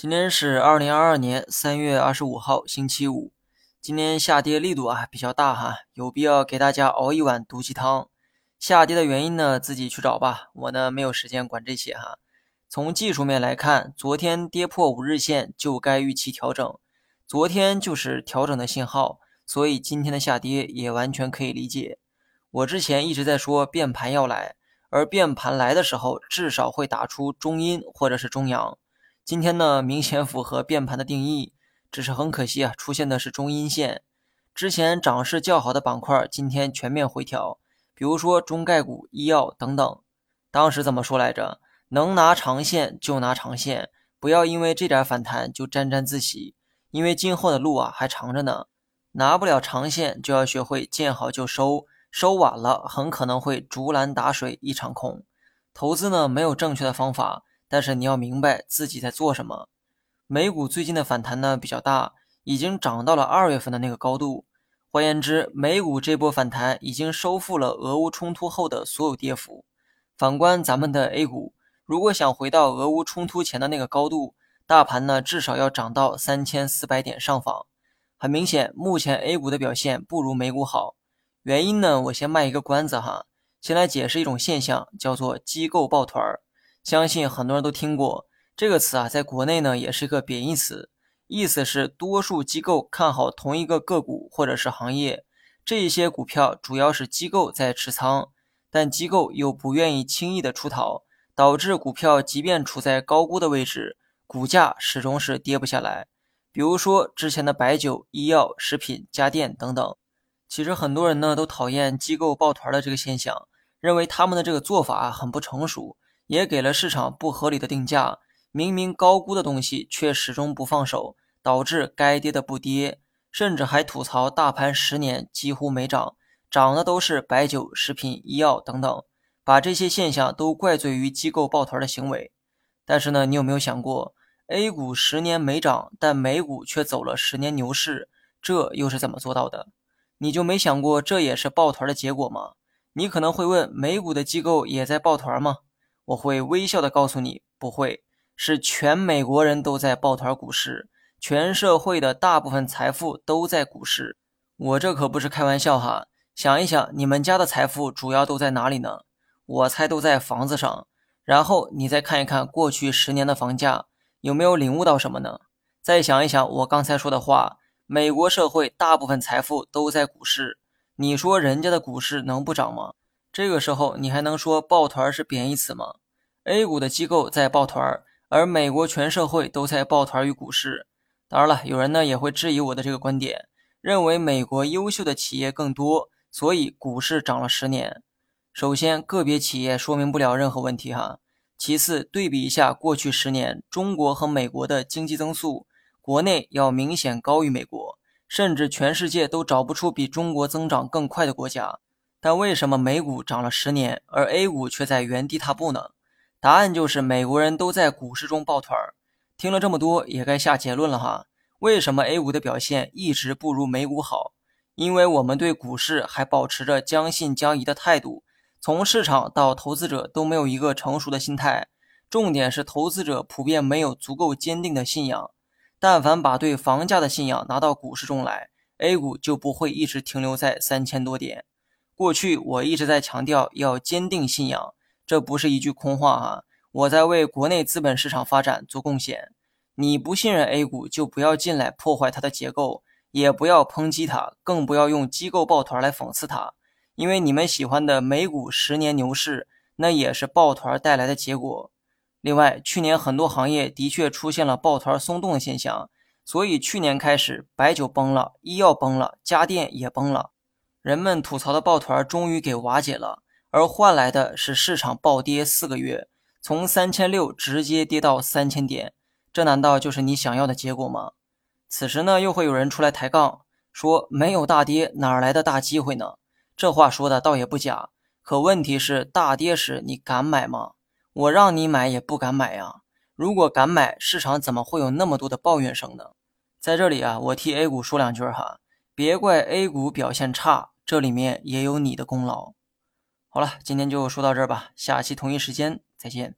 今天是二零二二年三月二十五号，星期五。今天下跌力度啊比较大哈，有必要给大家熬一碗毒鸡汤。下跌的原因呢，自己去找吧，我呢没有时间管这些哈。从技术面来看，昨天跌破五日线就该预期调整，昨天就是调整的信号，所以今天的下跌也完全可以理解。我之前一直在说变盘要来，而变盘来的时候至少会打出中阴或者是中阳。今天呢，明显符合变盘的定义，只是很可惜啊，出现的是中阴线。之前涨势较好的板块，今天全面回调，比如说中概股、医药等等。当时怎么说来着？能拿长线就拿长线，不要因为这点反弹就沾沾自喜，因为今后的路啊还长着呢。拿不了长线，就要学会见好就收，收晚了很可能会竹篮打水一场空。投资呢，没有正确的方法。但是你要明白自己在做什么。美股最近的反弹呢比较大，已经涨到了二月份的那个高度。换言之，美股这波反弹已经收复了俄乌冲突后的所有跌幅。反观咱们的 A 股，如果想回到俄乌冲突前的那个高度，大盘呢至少要涨到三千四百点上方。很明显，目前 A 股的表现不如美股好。原因呢，我先卖一个关子哈，先来解释一种现象，叫做机构抱团儿。相信很多人都听过这个词啊，在国内呢也是一个贬义词，意思是多数机构看好同一个个股或者是行业，这一些股票主要是机构在持仓，但机构又不愿意轻易的出逃，导致股票即便处在高估的位置，股价始终是跌不下来。比如说之前的白酒、医药、食品、家电等等。其实很多人呢都讨厌机构抱团的这个现象，认为他们的这个做法很不成熟。也给了市场不合理的定价，明明高估的东西却始终不放手，导致该跌的不跌，甚至还吐槽大盘十年几乎没涨，涨的都是白酒、食品、医药等等，把这些现象都怪罪于机构抱团的行为。但是呢，你有没有想过，A 股十年没涨，但美股却走了十年牛市，这又是怎么做到的？你就没想过这也是抱团的结果吗？你可能会问，美股的机构也在抱团吗？我会微笑的告诉你，不会，是全美国人都在抱团股市，全社会的大部分财富都在股市。我这可不是开玩笑哈，想一想，你们家的财富主要都在哪里呢？我猜都在房子上。然后你再看一看过去十年的房价，有没有领悟到什么呢？再想一想我刚才说的话，美国社会大部分财富都在股市，你说人家的股市能不涨吗？这个时候你还能说抱团是贬义词吗？A 股的机构在抱团，而美国全社会都在抱团于股市。当然了，有人呢也会质疑我的这个观点，认为美国优秀的企业更多，所以股市涨了十年。首先，个别企业说明不了任何问题哈。其次，对比一下过去十年中国和美国的经济增速，国内要明显高于美国，甚至全世界都找不出比中国增长更快的国家。但为什么美股涨了十年，而 A 股却在原地踏步呢？答案就是美国人都在股市中抱团儿。听了这么多，也该下结论了哈。为什么 A 股的表现一直不如美股好？因为我们对股市还保持着将信将疑的态度，从市场到投资者都没有一个成熟的心态。重点是投资者普遍没有足够坚定的信仰。但凡把对房价的信仰拿到股市中来，A 股就不会一直停留在三千多点。过去我一直在强调要坚定信仰，这不是一句空话啊。我在为国内资本市场发展做贡献。你不信任 A 股，就不要进来破坏它的结构，也不要抨击它，更不要用机构抱团来讽刺它。因为你们喜欢的美股十年牛市，那也是抱团带来的结果。另外，去年很多行业的确出现了抱团松动的现象，所以去年开始，白酒崩了，医药崩了，家电也崩了。人们吐槽的抱团终于给瓦解了，而换来的是市场暴跌四个月，从三千六直接跌到三千点，这难道就是你想要的结果吗？此时呢，又会有人出来抬杠，说没有大跌哪来的大机会呢？这话说的倒也不假，可问题是大跌时你敢买吗？我让你买也不敢买呀。如果敢买，市场怎么会有那么多的抱怨声呢？在这里啊，我替 A 股说两句哈。别怪 A 股表现差，这里面也有你的功劳。好了，今天就说到这儿吧，下期同一时间再见。